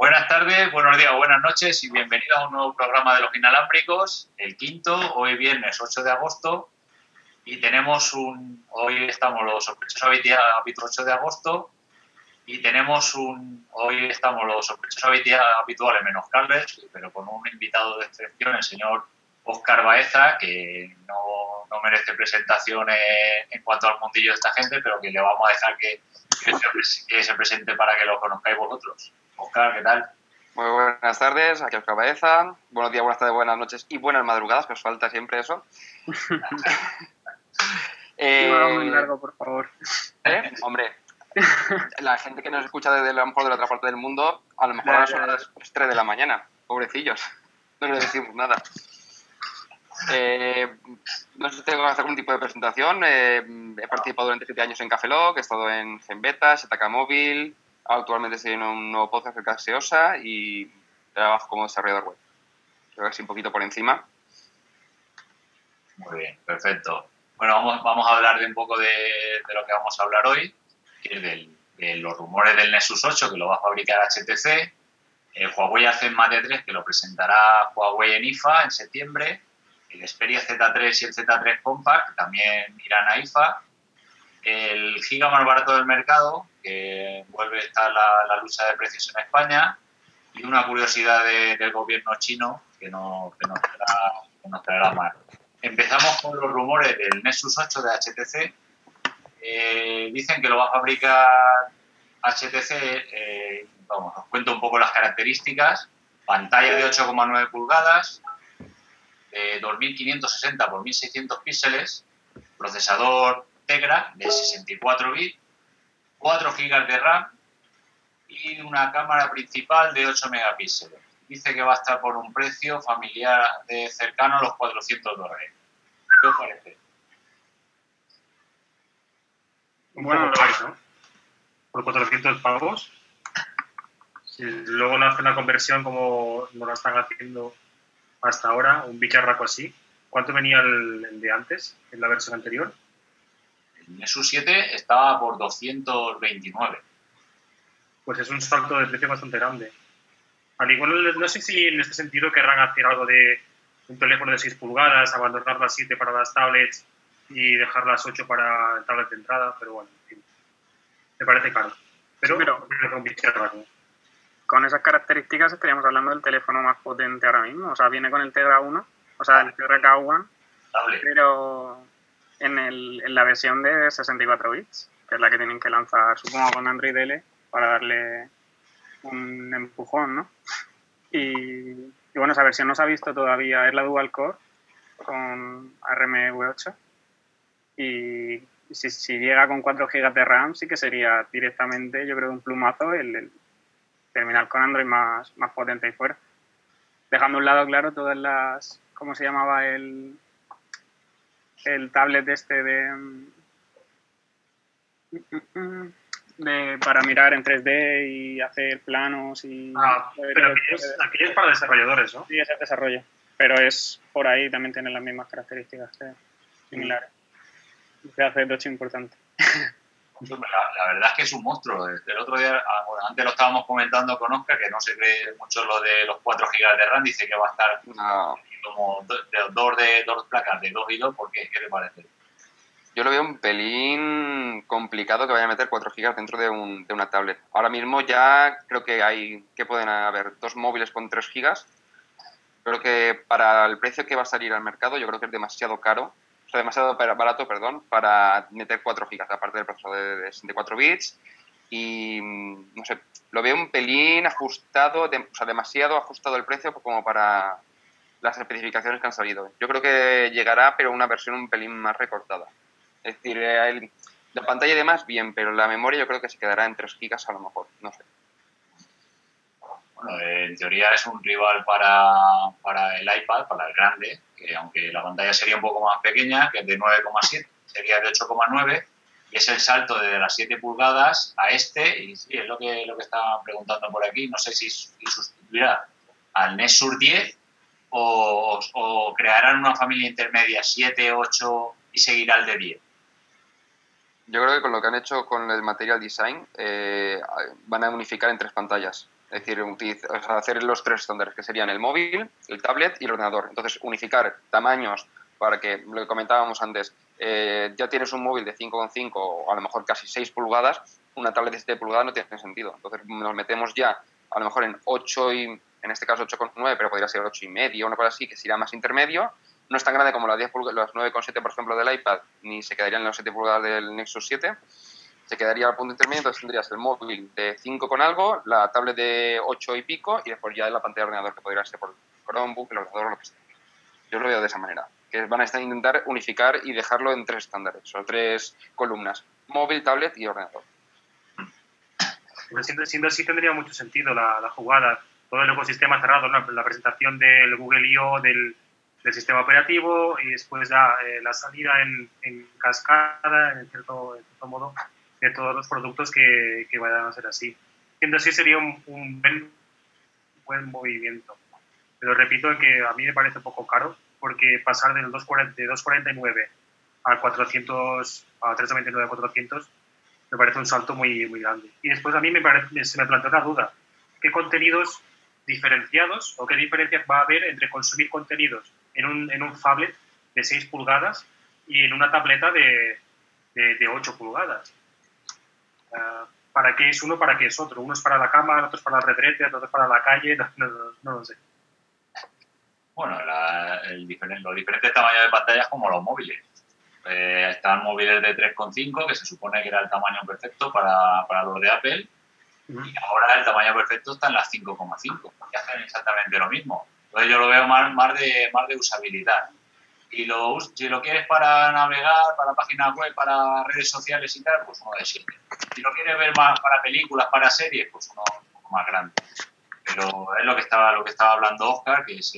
Buenas tardes, buenos días, buenas noches y bienvenidos a un nuevo programa de los inalámbricos, el quinto, hoy viernes 8 de agosto. Y tenemos un. Hoy estamos los sospechosos habituales 8 de agosto. Y tenemos un. Hoy estamos los sospechosos habituales menos Carles, pero con un invitado de excepción, el señor Oscar Baeza, que no, no merece presentación en cuanto al mundillo de esta gente, pero que le vamos a dejar que, que se presente para que lo conozcáis vosotros. Oscar, ¿qué tal? Muy buenas tardes, aquí Oscar Baeza. Buenos días, buenas tardes, buenas noches y buenas madrugadas, que os falta siempre eso. eh, muy largo, por favor. ¿Eh? Hombre, la gente que nos escucha desde lo mejor de la otra parte del mundo, a lo mejor a las 3 de la mañana. Pobrecillos. No les decimos nada. Eh, no sé si tengo que hacer algún tipo de presentación. Eh, he participado durante 7 años en Café Lock, he estado en Genbeta, Setaca Móvil, Actualmente estoy en un nuevo podcast de Caseosa y trabajo como desarrollador web. Creo que así un poquito por encima. Muy bien, perfecto. Bueno, vamos, vamos a hablar de un poco de, de lo que vamos a hablar hoy, que es del, de los rumores del Nexus 8 que lo va a fabricar HTC, el Huawei Alpha Mate 3 que lo presentará Huawei en IFA en septiembre, el Xperia Z3 y el Z3 Compact también irán a IFA, el giga más barato del mercado, que vuelve a estar la, lucha de precios en España, y una curiosidad del gobierno chino que, no, que, nos traerá, que nos traerá más. Empezamos con los rumores del Nexus 8 de HTC. Eh, dicen que lo va a fabricar HTC, eh, vamos, os cuento un poco las características. Pantalla de 8,9 pulgadas, de 2560 por 1600 píxeles, procesador Tegra de 64 bits, 4 GB de RAM y una cámara principal de 8 megapíxeles. Dice que va a estar por un precio familiar de cercano a los 400 dólares. ¿Qué os parece? Bueno, ¿no? Por 400 pavos. Si luego no hace una conversión como no la están haciendo hasta ahora, un bicharraco así. ¿Cuánto venía el de antes, en la versión anterior? Nexus 7 estaba por 229. Pues es un salto de precio bastante grande. Al igual, no sé si en este sentido querrán hacer algo de un teléfono de 6 pulgadas, abandonar las 7 para las tablets y dejar las 8 para tablets de entrada, pero bueno, en fin. Me parece caro. Pero, con esas características estaríamos hablando del teléfono más potente ahora mismo. O sea, viene con el Tegra 1, o sea, el Tegra K1, pero en, el, en la versión de 64 bits, que es la que tienen que lanzar, supongo, con Android L para darle un empujón, ¿no? Y, bueno, esa versión no se ha visto todavía, es la Dual Core con ARMv8 y si, si, llega con 4 GB de RAM sí que sería directamente, yo creo, un plumazo el, terminar con Android más, más potente y fuera. Dejando a un lado, claro, todas las, ¿cómo se llamaba el, el tablet este de, de para mirar en 3D y hacer planos y... Ah, pero aquí es, para desarrolladores, ¿no? Sí, es el desarrollo, pero es por ahí también tiene las mismas características similares. Se hace doche importante. La, verdad es que es un monstruo. El otro día, ah, antes lo estábamos comentando con Oscar, que no se cree mucho lo de los 4 GB de RAM, dice que va a estar como dos, de, dos placas de 2 y 2, ¿por qué? ¿Qué te parece? Yo lo veo un pelín complicado que vaya a meter 4 GB dentro de, un, de, una tablet. Ahora mismo ya creo que hay que pueden haber dos móviles con 3 GB. Creo que para el precio que va a salir al mercado, yo creo que es demasiado caro demasiado barato, perdón, para meter 4 GB, aparte del procesador de 64 bits. Y, mm, no sé, lo veo un pelín ajustado, o sea, demasiado ajustado el precio como para las especificaciones que han salido. Yo creo que llegará, pero una versión un pelín más recortada. Es decir, la pantalla y demás, bien, pero la memoria yo creo que se quedará en 3 GB a lo mejor, no sé. Bueno, en teoría es un rival para, para el iPad, para el grande, que aunque la pantalla sería un poco más pequeña, que es de 9,7, sería de 8,9, y es el salto de las 7 pulgadas a este, y sí, es lo que, lo que estaban preguntando por aquí, no sé si, sustituirá al Nexus 10 o, o, crearán una familia intermedia 7, 8 y seguirá el de 10. Yo creo que con lo que han hecho con el material design eh, van a unificar en tres pantallas Es decir, hacer los tres estándares, que serían el móvil, el tablet y el ordenador. Entonces, unificar tamaños para que, lo que comentábamos antes, eh, ya tienes un móvil de 5,5 o a lo mejor casi 6 pulgadas, una tablet de 7 pulgadas no tiene sentido. Entonces, nos metemos ya a lo mejor en 8 y, en este caso 8,9, pero podría ser 8 y medio, una cosa así, que sería más intermedio. No es tan grande como las, 10 las 9,7, por ejemplo, del iPad, ni se quedarían en las 7 pulgadas del Nexus 7 se quedaría al punto intermedio, entonces tendrías el móvil de 5 con algo, la tablet de 8 y pico y después ya la pantalla de ordenador que podría ser por Chromebook, el ordenador lo que sea. Yo lo veo de esa manera, que van a intentar unificar y dejarlo en tres estándares, o tres columnas, móvil, tablet y ordenador. Siendo, así tendría mucho sentido la, jugada, todo el ecosistema cerrado, la presentación del Google I.O., del, del sistema operativo y después ya eh, la salida en, en cascada, en cierto, en cierto modo, de todos los productos que, vayan a ser así. Siendo así sería un, buen, movimiento. Pero repito que a mí me parece un poco caro porque pasar del 249 a 400 a 399 a 400 me parece un salto muy, muy grande. Y después a mí me parece, se me plantea una duda. ¿Qué contenidos diferenciados o qué diferencias va a haber entre consumir contenidos en un, en un phablet de 6 pulgadas y en una tableta de, de, de 8 pulgadas? Para qué es uno, para qué es otro. Uno es para la cama, otro es para la retrete, otro es para la calle, no, lo sé. Bueno, el diferente, los diferentes tamaños de pantallas como los móviles. Eh, están móviles de 3,5, que se supone que era el tamaño perfecto para, para los de Apple, y ahora el tamaño perfecto está en las 5,5, que hacen exactamente lo mismo. Entonces yo lo veo más, más, de, más de usabilidad y lo, si lo quieres para navegar, para páginas web, para redes sociales y tal, pues uno de 7. Si lo quieres ver más para películas, para series, pues uno un poco más grande. Pero es lo que estaba, lo que estaba hablando Oscar, que es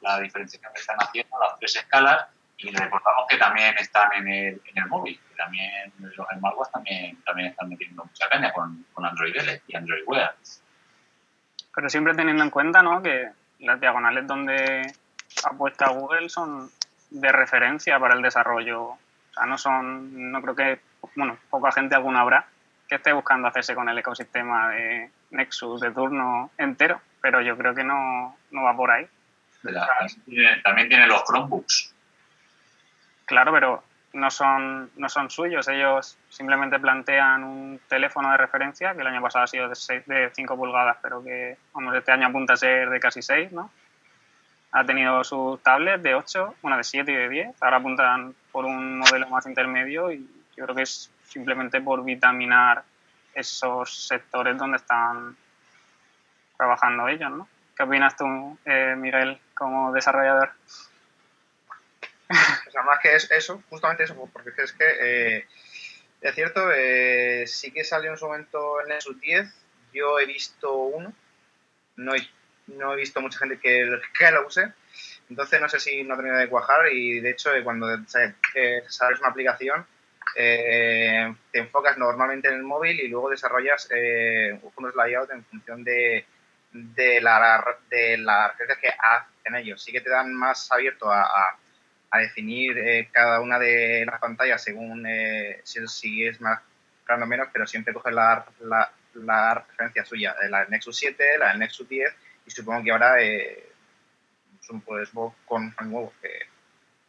la diferenciación que están haciendo, las tres escalas, y recordamos que también están en el, en el móvil, que también los smartwatches también, también están metiendo mucha caña con, con Android L y Android Wear. Pero siempre teniendo en cuenta ¿no? que las diagonales donde apuesta Google son de referencia para el desarrollo. O sea, no son, no creo que, bueno, poca gente alguna habrá que esté buscando hacerse con el ecosistema de Nexus de turno entero, pero yo creo que no, no va por ahí. también tiene los Chromebooks. Claro, pero no son, no son suyos. Ellos simplemente plantean un teléfono de referencia, que el año pasado ha sido de, de 5 pulgadas, pero que vamos, este año apunta a ser de casi 6, ¿no? Ha tenido sus tablets de 8, una de 7 y de 10. Ahora apuntan por un modelo más intermedio y yo creo que es simplemente por vitaminar esos sectores donde están trabajando ellos, ¿no? ¿Qué opinas tú, eh, Miguel, como desarrollador? O sea, más que eso, justamente eso, porque es que eh, es cierto, eh, sí que salió en su momento el Nexus 10, yo he visto uno, no he no he visto mucha gente que, que lo use. Entonces no sé si no ha tenido de cuajar y de hecho cuando sabes una aplicación eh, te enfocas normalmente en el móvil y luego desarrollas eh, unos layouts en función de, de la de la que hacen ellos. Sí que te dan más abierto a, a, definir eh, cada una de las pantallas según eh, si, si, es más grande o menos, pero siempre coges la, la, la referencia suya, la del Nexus 7, la del Nexus 10 y supongo que ahora eh, pues, con un nuevo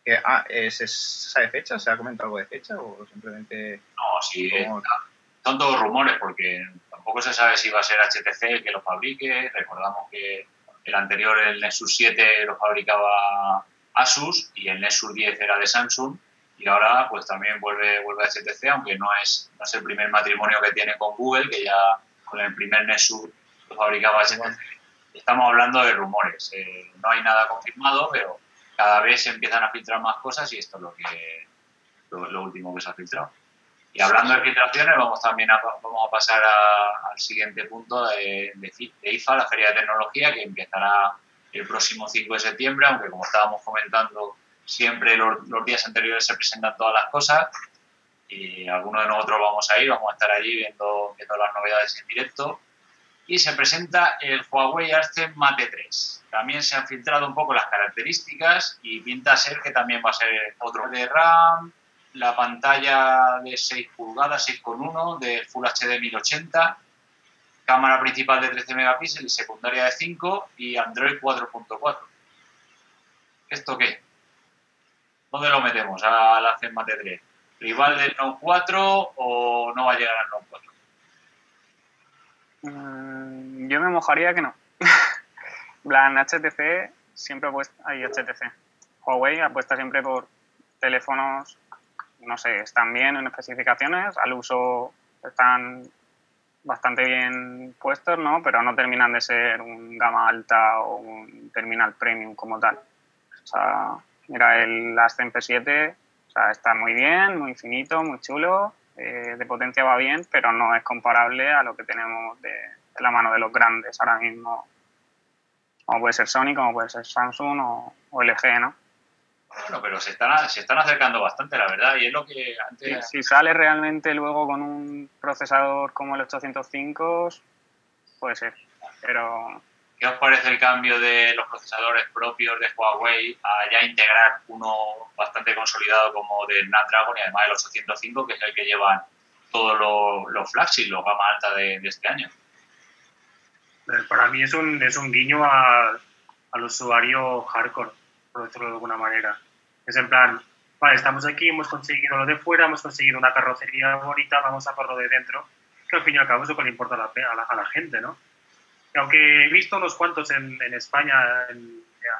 que, ah, ¿se sabe fecha? ¿Se ha comentado algo de fecha o simplemente...? No, sí, son todos rumores porque tampoco se sabe si va a ser HTC el que lo fabrique. Recordamos que el anterior, el Nexus 7, lo fabricaba Asus y el Nexus 10 era de Samsung y ahora pues también vuelve, vuelve a HTC, aunque no es, no es el primer matrimonio que tiene con Google, que ya con el primer Nexus lo fabricaba HTC estamos hablando de rumores. Eh, no hay nada confirmado, pero cada vez se empiezan a filtrar más cosas y esto es lo que lo, último que se ha filtrado. Y hablando de filtraciones, vamos también a, vamos a pasar al siguiente punto de, IFA, la Feria de Tecnología, que empezará el próximo 5 de septiembre, aunque como estábamos comentando, siempre los, los días anteriores se presentan todas las cosas y algunos de nosotros vamos a ir, vamos a estar allí viendo, viendo las novedades en directo y se presenta el Huawei Arce Mate 3. También se han filtrado un poco las características y pinta ser que también va a ser otro de RAM, la pantalla de 6 pulgadas, 6,1 de Full HD 1080 cámara principal de 13 megapíxeles, secundaria de 5 y Android 4.4. ¿Esto qué? ¿Dónde lo metemos a la C Mate 3? ¿Rival del Note 4 o no va a llegar al Note 4? Mm, yo me mojaría que no. plan, HTC siempre apuesta, hay HTC. Huawei apuesta siempre por teléfonos, no sé, están bien en especificaciones, al uso están bastante bien puestos, ¿no? Pero no terminan de ser un gama alta o un terminal premium como tal. O sea, mira, el Ascend P7 o sea, está muy bien, muy finito, muy chulo, eh, de potencia va bien, pero no es comparable a lo que tenemos de, la mano de los grandes ahora mismo, como puede ser Sony, como puede ser Samsung o, o LG, ¿no? Bueno, pero se están, se están acercando bastante, la verdad, y es lo que antes... Si, sale realmente luego con un procesador como el 805, puede ser, pero... ¿Qué os parece el cambio de los procesadores propios de Huawei a ya integrar uno bastante consolidado como de Snapdragon y además el 805, que es el que llevan todos los, los flagships, los gama alta de, este año? Eh, para mí es un, es un guiño al usuario hardcore, por decirlo de alguna manera. Es en plan, vale, estamos aquí, hemos conseguido lo de fuera, hemos conseguido una carrocería bonita, vamos a por lo de dentro, que al fin y al cabo es que le importa a a la, gente, ¿no? Aunque he visto unos cuantos en, en España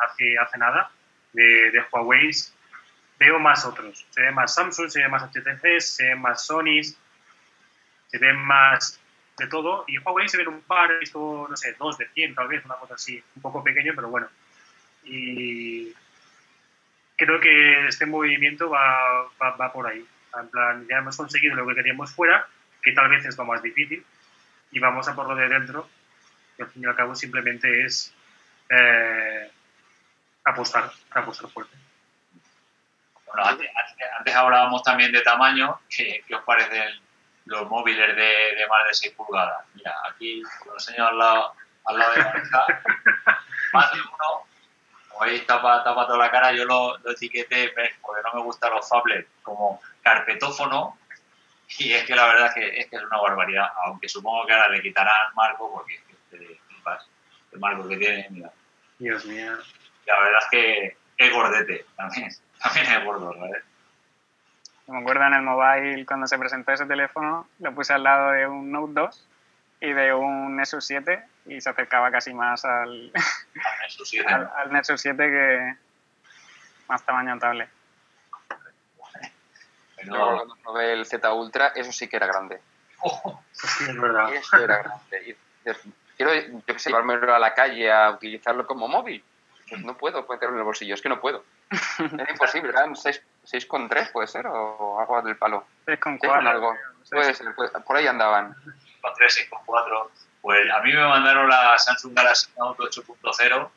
hace, hace nada, de, de Huawei, veo más otros. Se ve más Samsung, se ve más HTC, se ve más Sony, se ve más de todo. Y Huawei se ven un par, he visto, no sé, dos de 100 tal vez, una cosa así, un poco pequeño, pero bueno. Y creo que este movimiento va, va, por ahí. En plan, ya hemos conseguido lo que queríamos fuera, que tal vez es lo más difícil, y vamos a por lo de dentro, que al fin y al cabo simplemente es eh, apostar, apostar fuerte. Bueno, antes, hablábamos también de tamaño. ¿Qué, os parecen los móviles de, más de 6 pulgadas? Mira, aquí lo enseño al lado, al lado de la más de uno ahí tapa, tapa toda la cara, yo lo, lo etiqueté porque no me gustan los fablets como carpetófono y es que la verdad es que es, que es una barbaridad, aunque supongo que ahora le quitarán marco porque este, el marco que tiene, mira. Dios mío. La verdad es que es gordete, también, también es gordo, ¿verdad? Me acuerdo en el mobile cuando se presentó ese teléfono, lo puse al lado de un Note 2 y de un Nexus 7 y se acercaba casi más al, al, Nexus 7. que más tamaño tablet. Pero cuando probé el Z Ultra, eso sí que era grande. Oh, sí, es verdad. Eso era grande. Quiero, yo que sé, llevármelo a la calle a utilizarlo como móvil. Pues no puedo meterlo en el bolsillo, es que no puedo. Es imposible, eran 6,3 puede ser, o algo del palo. 6,4. algo. Puede ser, por ahí andaban. 6,3, 6,4. Pues a mí me mandaron la Samsung Galaxy Note 8.0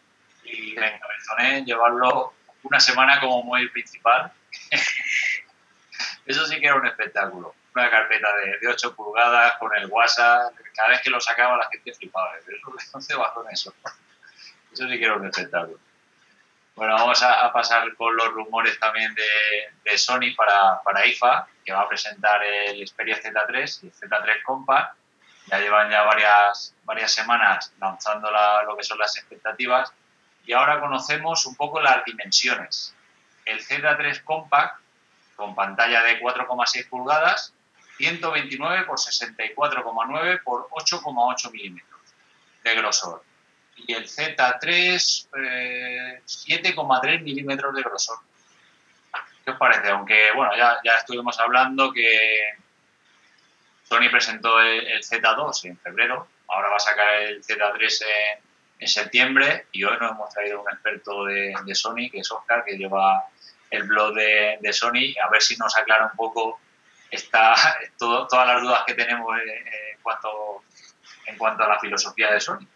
y me encabezoné en llevarlo una semana como móvil principal. Eso sí que era un espectáculo. Una carpeta de, de, 8 pulgadas con el WhatsApp. Cada vez que lo sacaba la gente flipaba. ¿Dónde va con eso? Eso sí que era un espectáculo. Bueno, vamos a, pasar con los rumores también de, Sony para, para, IFA, que va a presentar el Xperia Z3 y el Z3 Compact ya llevan ya varias, varias semanas lanzando lo que son las expectativas y ahora conocemos un poco las dimensiones. El Z3 Compact con pantalla de 4,6 pulgadas, 129 por 64,9 por 8,8 milímetros de grosor. Y el Z3, 7,3 eh, milímetros de grosor. ¿Qué os parece? Aunque, bueno, ya, ya estuvimos hablando que Sony presentó el, Z2 en febrero, ahora va a sacar el Z3 en, septiembre y hoy nos hemos traído un experto de, Sony, que es Oscar, que lleva el blog de, Sony, a ver si nos aclara un poco esta, todas las dudas que tenemos en, cuanto, en cuanto a la filosofía de Sony.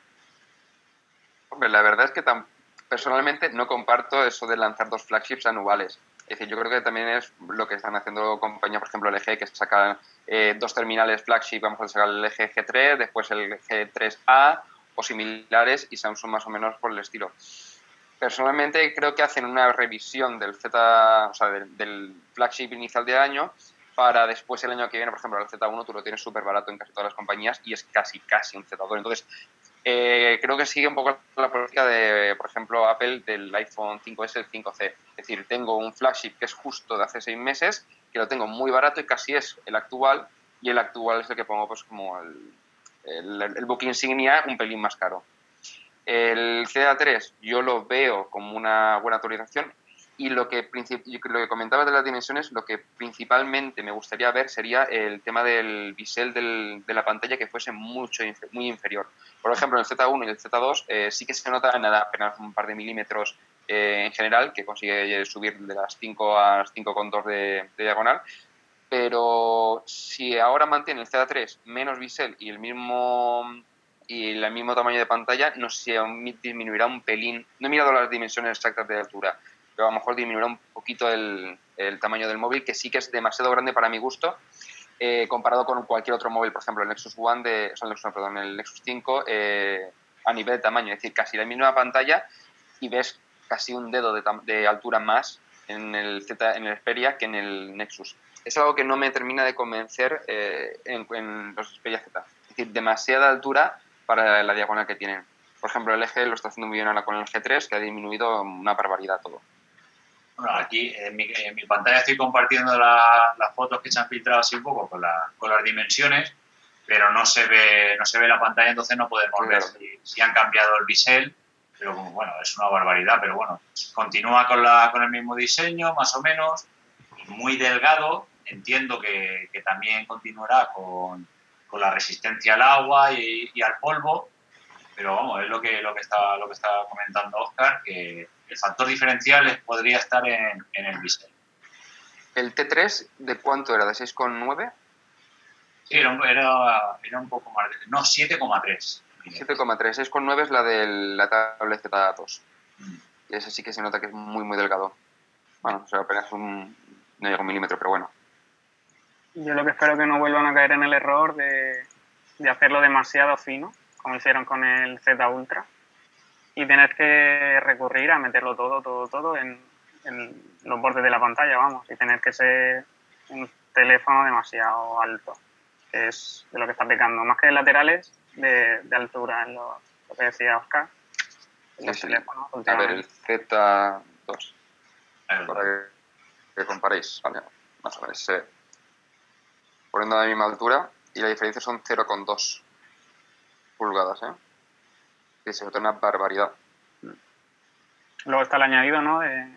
Hombre, la verdad es que personalmente no comparto eso de lanzar dos flagships anuales. Es decir, yo creo que también es lo que están haciendo compañías, por ejemplo, LG, que sacan eh, dos terminales flagship, vamos a sacar el LG G3, después el G3A o similares y Samsung más o menos por el estilo. Personalmente creo que hacen una revisión del Z, o sea, del, flagship inicial de año para después el año que viene, por ejemplo, el Z1 tú lo tienes súper barato en casi todas las compañías y es casi, casi un Z2. Entonces, eh, creo que sigue un poco la política de, por ejemplo, Apple del iPhone 5S, el 5C. Es decir, tengo un flagship que es justo de hace seis meses, que lo tengo muy barato y casi es el actual, y el actual es el que pongo pues como el, el, book insignia un pelín más caro. El CA3 yo lo veo como una buena actualización y lo que, lo que comentaba de las dimensiones, lo que principalmente me gustaría ver sería el tema del bisel del, de la pantalla que fuese mucho, muy inferior. Por ejemplo, en el Z1 y el Z2 eh, sí que se nota nada, apenas un par de milímetros eh, en general, que consigue subir de las 5 a las 5,2 de, de diagonal, pero si ahora mantiene el Z3 menos bisel y el mismo y el mismo tamaño de pantalla, no sé, disminuirá un pelín. No he mirado las dimensiones exactas de altura, pero a lo mejor disminuirá un poquito el, tamaño del móvil, que sí que es demasiado grande para mi gusto, eh, comparado con cualquier otro móvil, por ejemplo, el Nexus One, de, o sea, el Nexus, perdón, el Nexus 5, eh, a nivel de tamaño, es decir, casi la misma pantalla y ves casi un dedo de, de altura más en el, Z, en el Xperia que en el Nexus es algo que no me termina de convencer eh, en, los Xperia Z. Es decir, demasiada altura para la diagonal que tienen. Por ejemplo, el eje lo está haciendo muy bien ahora con el G3, que ha disminuido una barbaridad todo. Bueno, aquí en mi, en mi pantalla estoy compartiendo las fotos que se han filtrado así un poco con, la, con, las dimensiones, pero no se ve no se ve la pantalla, entonces no podemos ver si, si, han cambiado el bisel. Pero bueno, es una barbaridad, pero bueno, continúa con, la, con el mismo diseño, más o menos, muy delgado, entiendo que, que también continuará con, con, la resistencia al agua y, y, al polvo, pero vamos, es lo que, lo que, está, lo que está comentando Oscar, que el factor diferencial podría estar en, en el bisel. ¿El T3 de cuánto era? ¿De 6,9? Sí, era, era, era, un poco más. No, 7,3. 7,3. 6,9 es la de la tablet Z2. Mm. Y ese sí que se nota que es muy, muy delgado. Bueno, o sea, apenas un, no llega un milímetro, pero bueno. Yo lo que espero es que no vuelvan a caer en el error de, de hacerlo demasiado fino, como hicieron con el Z Ultra, y tener que recurrir a meterlo todo, todo, todo en, en los bordes de la pantalla, vamos, y tener que ser un teléfono demasiado alto, que es de lo que está pecando, más que de laterales, de, de altura, en lo, lo, que decía Oscar. Sí, sí. A ver, el Z2, para que, que comparéis, vale, más o menos, eh, poniendo a la misma altura y la diferencia son 0,2 pulgadas, ¿eh? Que se nota una barbaridad. Luego está el añadido, ¿no? De,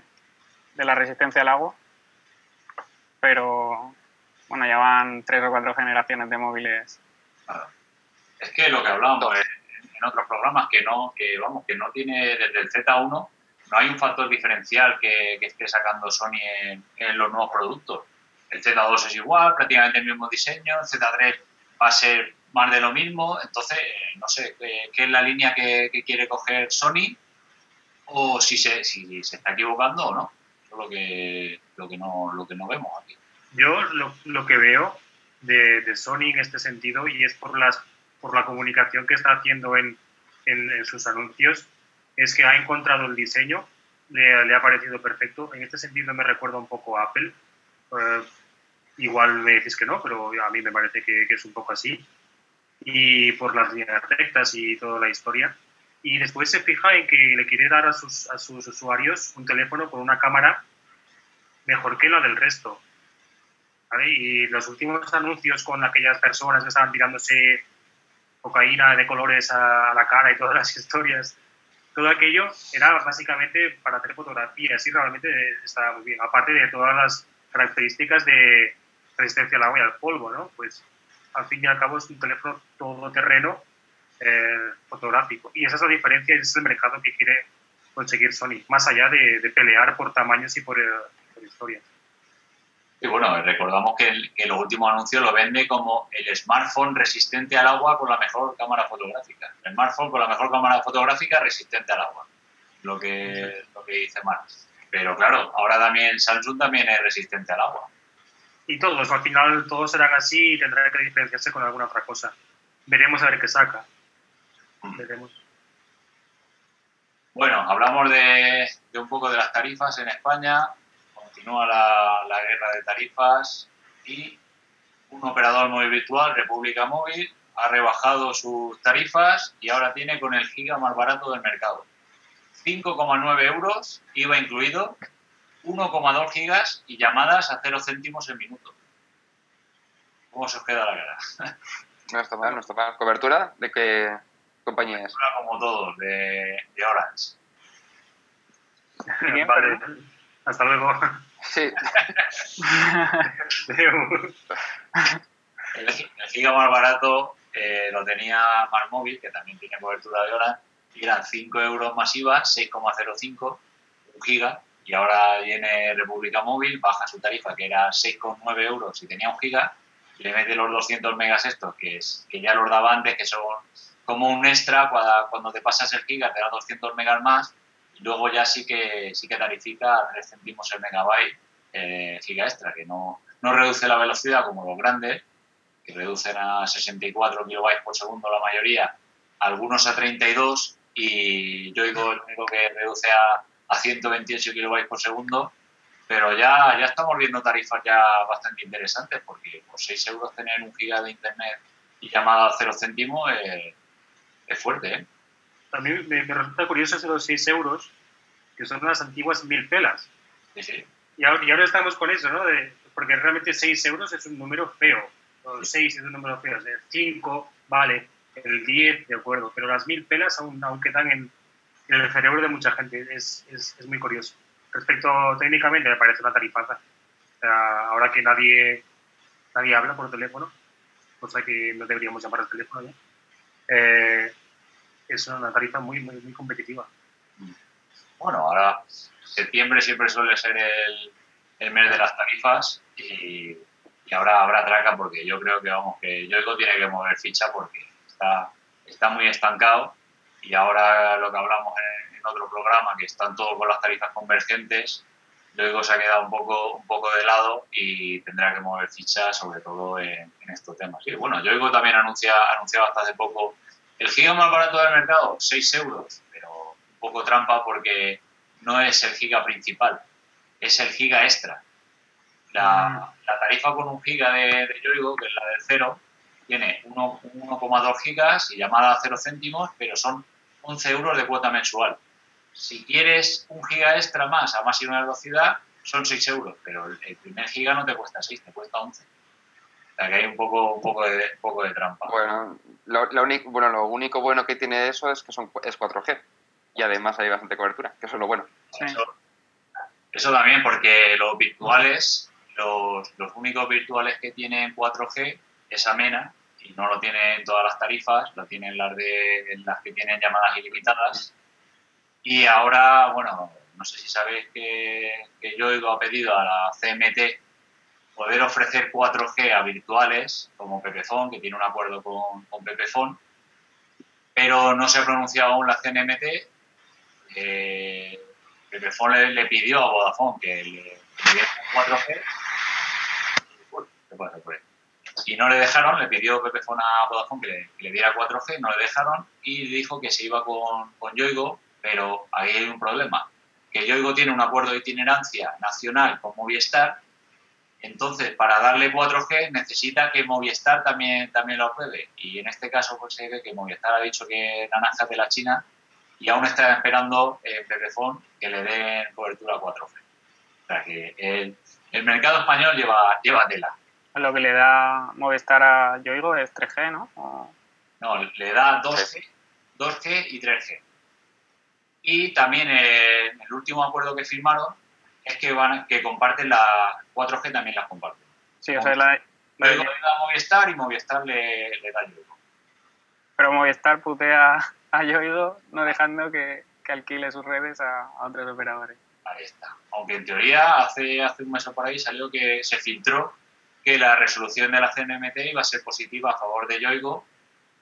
de, la resistencia al agua. Pero, bueno, ya van tres o cuatro generaciones de móviles. Claro. Es que lo que hablábamos en, en otros programas, que no, que vamos, que no tiene desde el Z1, no hay un factor diferencial que, que esté sacando Sony en, en los nuevos productos el Z2 es igual, prácticamente el mismo diseño, el Z3 va a ser más de lo mismo, entonces no sé qué es la línea que, quiere coger Sony o si se, si se está equivocando o no. Eso es lo que, lo que, no, lo que no vemos aquí. Yo lo, lo que veo de, de, Sony en este sentido y es por, las, por la comunicación que está haciendo en, en, sus anuncios es que ha encontrado el diseño, le, le, ha parecido perfecto. En este sentido me recuerda un poco a Apple. Uh, igual me dices que no, pero a mí me parece que, es un poco así. Y por las líneas rectas y toda la historia. Y después se fija en que le quiere dar a sus, a sus usuarios un teléfono con una cámara mejor que la del resto. ¿vale? Y los últimos anuncios con aquellas personas que estaban tirándose cocaína de colores a la cara y todas las historias, todo aquello era básicamente para hacer fotografías y realmente estaba muy bien. Aparte de todas las características de resistencia al agua y al polvo, ¿no? Pues al fin y al cabo es un teléfono todoterreno eh, fotográfico. Y esa es la diferencia, ese es el mercado que quiere conseguir Sony, más allá de, pelear por tamaños y por, eh, por historias. Y bueno, recordamos que, el, que los últimos anuncios lo vende como el smartphone resistente al agua con la mejor cámara fotográfica. El smartphone con la mejor cámara fotográfica resistente al agua. Lo que, lo que dice Marx. Pero claro, ahora también Samsung también es resistente al agua. Y todos, al final todos serán así y tendrán que diferenciarse con alguna otra cosa. Veremos a ver qué saca. Mm. Veremos. Bueno, hablamos de, de, un poco de las tarifas en España. Continúa la, la guerra de tarifas. y un operador móvil virtual, República Móvil, ha rebajado sus tarifas y ahora tiene con el giga más barato del mercado. 5,9 euros, IVA incluido, 1,2 gigas y llamadas a 0 céntimos el minuto. ¿Cómo se os queda la cara? No está mal, no está mal. ¿Cobertura? ¿De qué compañía es? Como todos, de, de Orange. Vale, hasta luego. Sí. el, el giga más barato eh, lo tenía Móvil, que también tiene cobertura de Orange, y eran 5 euros masiva, 6,05, un giga, y ahora viene República Móvil, baja su tarifa, que era 6,9 euros si tenía un giga, le mete los 200 megas estos, que, es, que ya los daba antes, que son como un extra, cuando, cuando te pasas el giga te da 200 megas más, y luego ya sí que, sí que tarifica a 3 céntimos el megabyte eh, giga extra, que no, no reduce la velocidad como los grandes, que reducen a 64 kilobytes por segundo la mayoría, algunos a 32 y yo digo el único que reduce a, a 128 kilobytes por segundo, pero ya, ya estamos viendo tarifas ya bastante interesantes porque por 6 euros tener un giga de internet y llamada a 0 céntimos es, fuerte. ¿eh? A mí me, resulta curioso esos 6 euros, que son unas antiguas mil pelas. Sí, sí. Y ahora, y ahora estamos con eso, ¿no? De, porque realmente 6 euros es un número feo. 6 es un número feo. El 5, vale. El 10, de acuerdo. Pero las mil pelas aún, aún quedan en, en el cerebro de mucha gente. Es, es, es, muy curioso. Respecto técnicamente, me parece una tarifaza. O sea, ahora que nadie, nadie habla por teléfono, cosa que no deberíamos llamar al teléfono ya, eh, es una tarifa muy, muy, muy competitiva. Bueno, ahora septiembre siempre suele ser el, el mes de las tarifas y, y, ahora habrá traca porque yo creo que vamos que Yoigo tiene que mover ficha porque está, está muy estancado y ahora lo que hablamos en, otro programa que están todos con las tarifas convergentes Yoigo se ha quedado un poco, un poco de lado y tendrá que mover ficha sobre todo en, estos temas. Y bueno, Yoigo también anuncia, anunciaba hasta hace poco el giga más barato del mercado, 6 euros, pero un poco trampa porque no es el giga principal, es el giga extra. La, tarifa con un giga de, de Yoigo, que es la del cero, tiene 1,2 gigas y llamada a 0 céntimos, pero son 11 euros de cuota mensual. Si quieres un giga extra más a máxima velocidad, son 6 euros, pero el primer giga no te cuesta 6, te cuesta 11. O sea que hay un poco, un poco, de, un poco de trampa. Bueno lo, bueno, lo único bueno que tiene eso es que son, es 4G y además hay bastante cobertura, que eso es lo bueno. Sí. Eso, eso, también, porque los virtuales, los, los únicos virtuales que tienen 4G es Amena y no lo tienen todas las tarifas, lo tienen las, de, las que tienen llamadas ilimitadas. Y ahora, bueno, no sé si sabéis que, que Yoigo ha pedido a la CMT poder ofrecer 4G a virtuales como Pepefon, que tiene un acuerdo con, con Pepefon, pero no se ha pronunciado aún la CNMT. Eh, Pepefon le, pidió a Vodafone que le, diera 4G y no le dejaron, le pidió Pepefon a Vodafone que le, diera 4G, no le dejaron y dijo que se iba con, con Yoigo, pero ahí hay un problema, que Yoigo tiene un acuerdo de itinerancia nacional con Movistar entonces, para darle 4G necesita que Movistar también, también lo apruebe. Y en este caso pues, se ve que Movistar ha dicho que naranjas de la China y aún está esperando eh, que le den cobertura 4G. O sea que el, el, mercado español lleva, lleva tela. Lo que le da Movistar a Yoigo es 3G, ¿no? O... No, le da 2G, 2G y 3G. Y también eh, el último acuerdo que firmaron es que van que comparten la 4G también las comparten. Sí, o sea, la, la, le da Movistar y Movistar le, le da Yoigo. Pero Movistar putea a Yoigo no dejando que, que alquile sus redes a, a, otros operadores. Ahí está. Aunque en teoría hace, hace un mes o por ahí salió que se filtró que la resolución de la CNMT iba a ser positiva a favor de Yoigo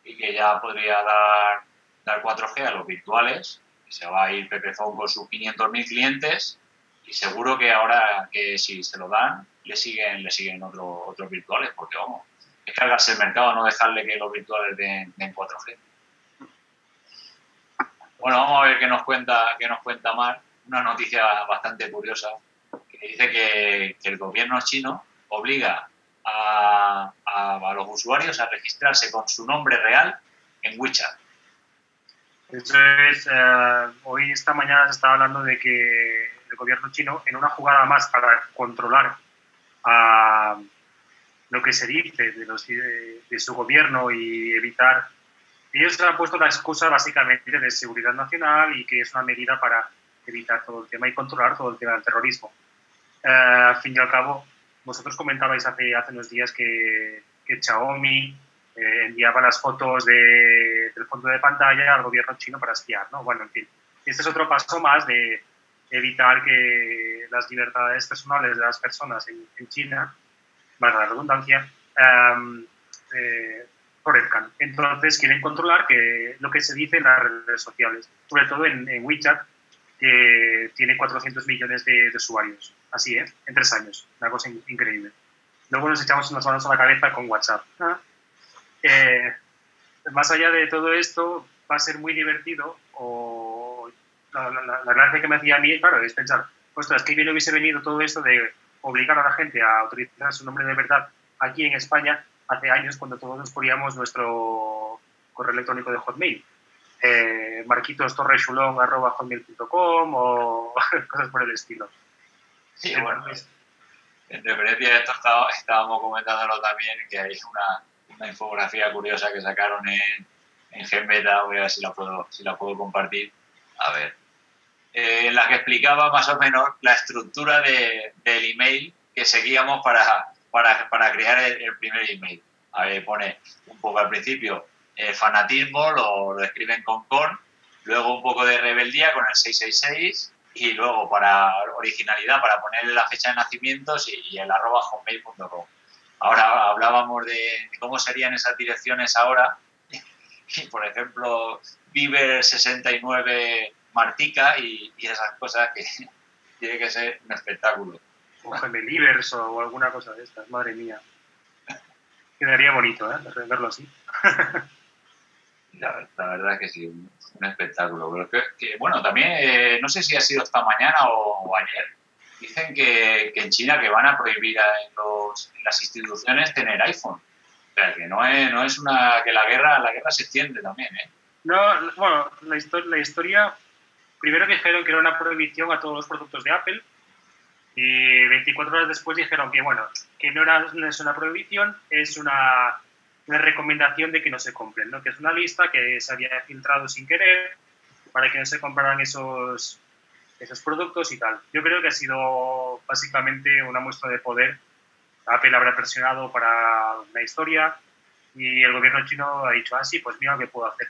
y que ya podría dar, dar 4G a los virtuales. Que se va a ir Pepefon con sus 500.000 clientes y seguro que ahora que si se lo dan, le siguen, le siguen otro, otros virtuales, porque vamos, es cargarse el mercado, no dejarle que los virtuales den, den 4G. Bueno, vamos a ver qué nos cuenta, qué nos cuenta Mar, una noticia bastante curiosa, que dice que, que el gobierno chino obliga a, los usuarios a registrarse con su nombre real en WeChat. Eso es, eh, hoy esta mañana se estaba hablando de que el gobierno chino, en una jugada más para controlar a lo que se dice de, de, su gobierno y evitar... Ellos han puesto la excusa básicamente de seguridad nacional y que es una medida para evitar todo el tema y controlar todo el tema del terrorismo. Eh, al fin y al cabo, vosotros comentabais hace, hace unos días que, que Xiaomi eh, enviaba las fotos de, del fondo de pantalla al gobierno chino para espiar, ¿no? Bueno, en fin, este es otro paso más de evitar que las libertades personales de las personas en, China, valga la redundancia, um, eh, Entonces quieren controlar que lo que se dice en las redes sociales, sobre todo en, en WeChat, que tiene 400 millones de, usuarios. Así, ¿eh? En tres años. Una cosa increíble. Luego nos echamos unas manos a la cabeza con WhatsApp. Ah. Eh, más allá de todo esto, va a ser muy divertido o la, la, gracia que me hacía a mí, claro, es pensar, ostras, que bien hubiese venido todo esto de obligar a la gente a utilizar su nombre de verdad aquí en España hace años cuando todos nos poníamos nuestro correo electrónico de Hotmail eh, marquitostorrechulón.com o cosas por el estilo. Sí, bueno, en referencia a esto estábamos comentándolo también, que hay una, una infografía curiosa que sacaron en, en Genbeta, voy a ver si la puedo, si la puedo compartir. A ver. Eh, en la que explicaba más o menos la estructura de, del email que seguíamos para, para, para crear el, el, primer email. A ver, pone un poco al principio eh, fanatismo, lo, lo, escriben con con, luego un poco de rebeldía con el 666 y luego para originalidad, para ponerle la fecha de nacimiento y, el arroba hotmail.com. Ahora hablábamos de, cómo serían esas direcciones ahora. Y, por ejemplo, Viver69 Martica y, esas cosas que tiene que ser un espectáculo. O Gemelivers o alguna cosa de estas, madre mía. Quedaría bonito, ¿eh? Verlo así. La, verdad es que sí, un, espectáculo. Pero que, bueno, también, eh, no sé si ha sido esta mañana o, ayer, dicen que, que, en China que van a prohibir en, los, las instituciones tener iPhone. O sea, que no es, no es una... que la guerra, la guerra se extiende también, ¿eh? No, bueno, la, la historia, primero dijeron que era una prohibición a todos los productos de Apple y 24 horas después dijeron que, bueno, que no, era, no es una prohibición, es una una recomendación de que no se compren, ¿no? que es una lista que se había filtrado sin querer para que no se compraran esos, esos productos y tal. Yo creo que ha sido básicamente una muestra de poder. Apple habrá presionado para la historia y el gobierno chino ha dicho, ah, sí, pues mira lo que puedo hacer.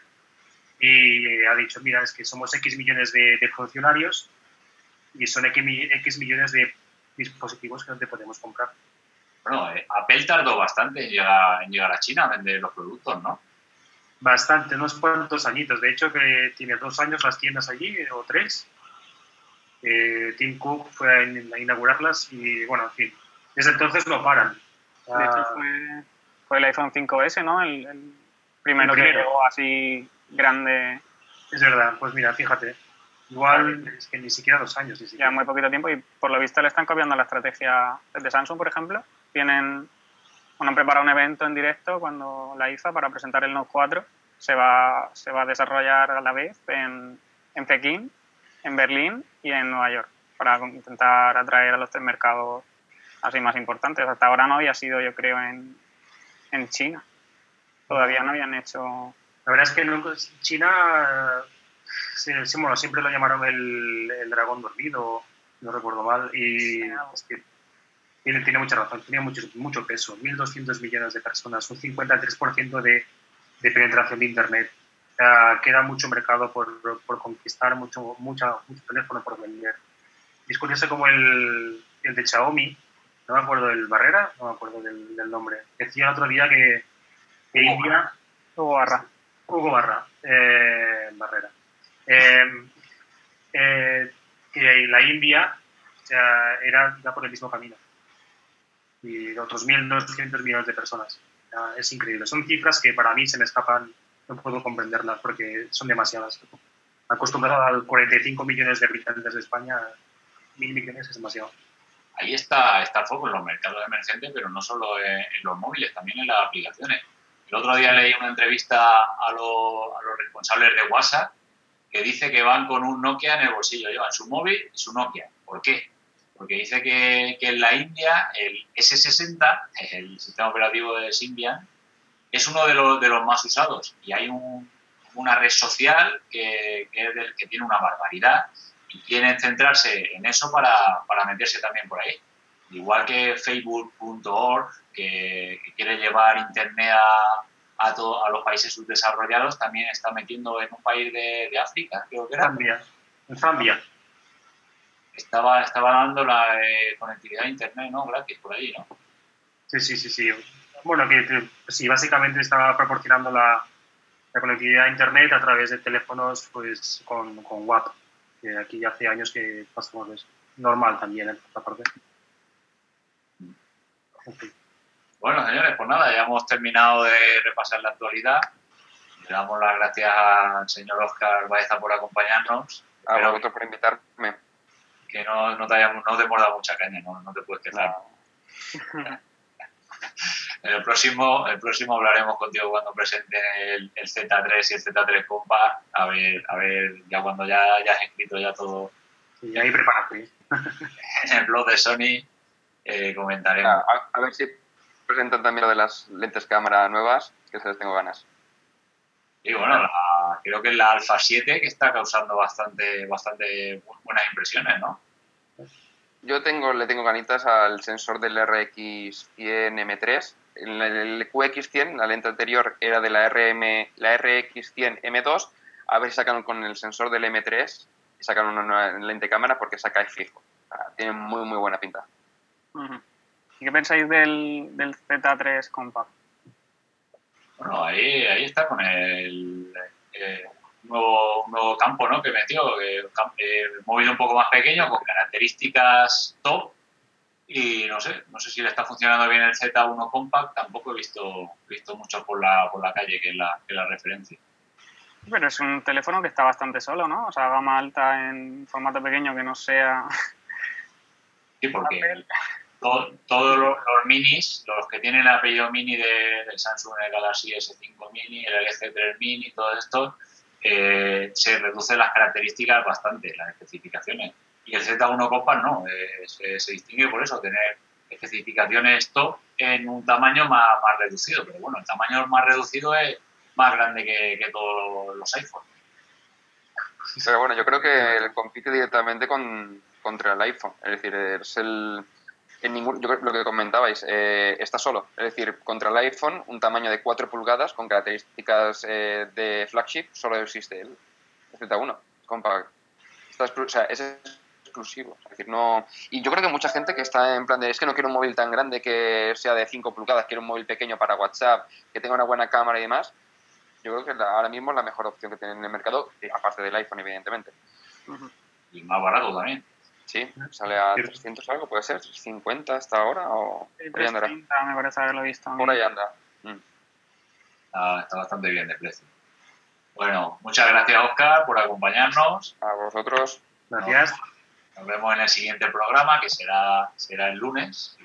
Y ha dicho, mira, es que somos X millones de, funcionarios y son X millones de dispositivos que no te podemos comprar. Bueno, eh, Apple tardó bastante en llegar, en llegar a China a vender los productos, ¿no? Bastante, unos cuantos añitos. De hecho, que tiene dos años las tiendas allí, o tres. Eh, Tim Cook fue a, inaugurarlas y, bueno, en fin, desde entonces no paran. De hecho, fue, fue, el iPhone 5S, ¿no? El, primero, que llegó así grande. Es verdad, pues mira, fíjate. Igual es que ni siquiera dos años. Ya muy poquito tiempo y por lo visto le están copiando la estrategia de Samsung, por ejemplo, tienen, bueno, han preparado un evento en directo cuando la IFA para presentar el Note 4 se va, se va a desarrollar a la vez en, en Pekín, en Berlín y en Nueva York para intentar atraer a los tres mercados así más importantes. Hasta ahora no había sido, yo creo, en, en China. Todavía no habían hecho... La verdad es que China, sí, bueno, siempre lo llamaron el, el dragón dormido, no recuerdo mal, y es que tiene, tiene mucha razón, tiene mucho, mucho peso. 1.200 millones de personas, un 53% de, de penetración de Internet. queda mucho mercado por, por conquistar, mucho, mucha, mucho teléfono por vender. Y es curioso como el, el de Xiaomi, no me acuerdo del Barrera, no me acuerdo del, del nombre, decía el otro día que, que Hugo India... Hugo Barra. Hugo Barra, eh, Barrera. Eh, eh, que la India era, era por el mismo camino y otros 1.200 millones de personas. Es increíble. Son cifras que para mí se me escapan, no puedo comprenderlas porque son demasiadas. Acostumbrado a 45 millones de habitantes de España, mil millones es demasiado. ahí está, está el foco en los mercados emergentes, pero no solo en, los móviles, también en las aplicaciones. El otro día leí una entrevista a, los responsables de WhatsApp que dice que van con un Nokia en el bolsillo, llevan su móvil y su Nokia. ¿Por qué? Porque dice que, en la India el S60, el sistema operativo de Symbian, es uno de los, de los más usados y hay una red social que, que tiene una barbaridad y quieren centrarse en eso para, para meterse también por ahí. Igual que Facebook.org, que, quiere llevar Internet a, a, a, los países subdesarrollados, también está metiendo en un país de, de África, creo que era. Zambia. Zambia. Estaba, estaba dando la eh, conectividad a Internet, ¿no? Gratis por ahí, ¿no? Sí, sí, sí, sí. Bueno, que, sí, básicamente estaba proporcionando la, la, conectividad a Internet a través de teléfonos pues con, con WAP que aquí ya hace años que pasamos eso. Normal también, en esta parte. Bueno, señores, pues nada, ya hemos terminado de repasar la actualidad. Le damos las gracias al señor Oscar Baeza por acompañarnos. A vosotros por invitarme. Que no, no, te, hayamos, no te hemos dado mucha caña, no, no te puedes quedar. En el próximo, el próximo hablaremos contigo cuando presente el, Z3 y el Z3 Compa, a ver, a ver, ya cuando ya hayas escrito ya todo. Y ahí prepárate. En el blog de Sony eh, comentaremos. Ah, a, ver si presentan también lo de las lentes cámara nuevas, que se les tengo ganas. Y bueno, creo que es la Alpha 7 que está causando bastante, bastante buenas impresiones, ¿no? Yo tengo, le tengo ganitas al sensor del RX100M3. El, QX100, la lente anterior, era de la, RM, la RX100M2. A ver si sacan con el sensor del M3 y sacan una nueva lente cámara porque saca el fijo. tiene muy, muy buena pinta. ¿Y qué pensáis del, del Z3 Compact? Bueno, ahí, ahí está con el, eh, nuevo, nuevo campo ¿no? que metió, eh, móvil un poco más pequeño, con características top. Y no sé, no sé si le está funcionando bien el Z1 Compact, tampoco he visto, visto mucho por la, por la calle, que es la, que la referencia. Pero es un teléfono que está bastante solo, ¿no? O sea, gama alta en formato pequeño que no sea. Sí, porque todos los, minis, los que tienen el apellido mini de, del Samsung el Galaxy S5 Mini, el LG 3 Mini, todo esto, eh, se reducen las características bastante, las especificaciones. Y el Z1 Compact no, eh, se, distingue por eso, tener especificaciones top en un tamaño más, más, reducido. Pero bueno, el tamaño más reducido es más grande que, todos los iPhones. Pero bueno, yo creo que compite directamente con, contra el iPhone. Es decir, es el, en ningún, yo, lo que comentabais, eh, está solo. Es decir, contra el iPhone, un tamaño de 4 pulgadas con características eh, de flagship, solo existe el, Z1 compact. o sea, es exclusivo. Es decir, no... Y yo creo que mucha gente que está en plan de, es que no quiero un móvil tan grande que sea de 5 pulgadas, quiero un móvil pequeño para WhatsApp, que tenga una buena cámara y demás. Yo creo que ahora mismo es la mejor opción que tienen en el mercado, aparte del iPhone, evidentemente. Y más barato también. Sí, sale a 300 algo, puede ser, 50 hasta ahora o sí, 330 me parece haberlo visto. Por ahí anda. Mm. está bastante bien de precio. Bueno, muchas gracias Oscar por acompañarnos. A vosotros. Gracias. Nos, vemos en el siguiente programa que será, será el lunes.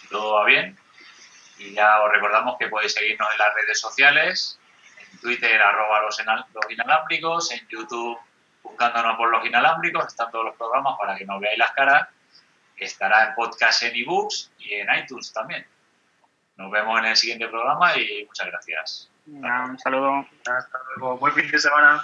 Si todo va bien. Y ya os recordamos que podéis seguirnos en las redes sociales, en Twitter arroba los, los inalámbricos, en YouTube buscándonos por los inalámbricos, están todos los programas para que nos veáis las caras. Estará en podcast en ebooks y en iTunes también. Nos vemos en el siguiente programa y muchas gracias. un saludo. Hasta luego. Buen fin de semana.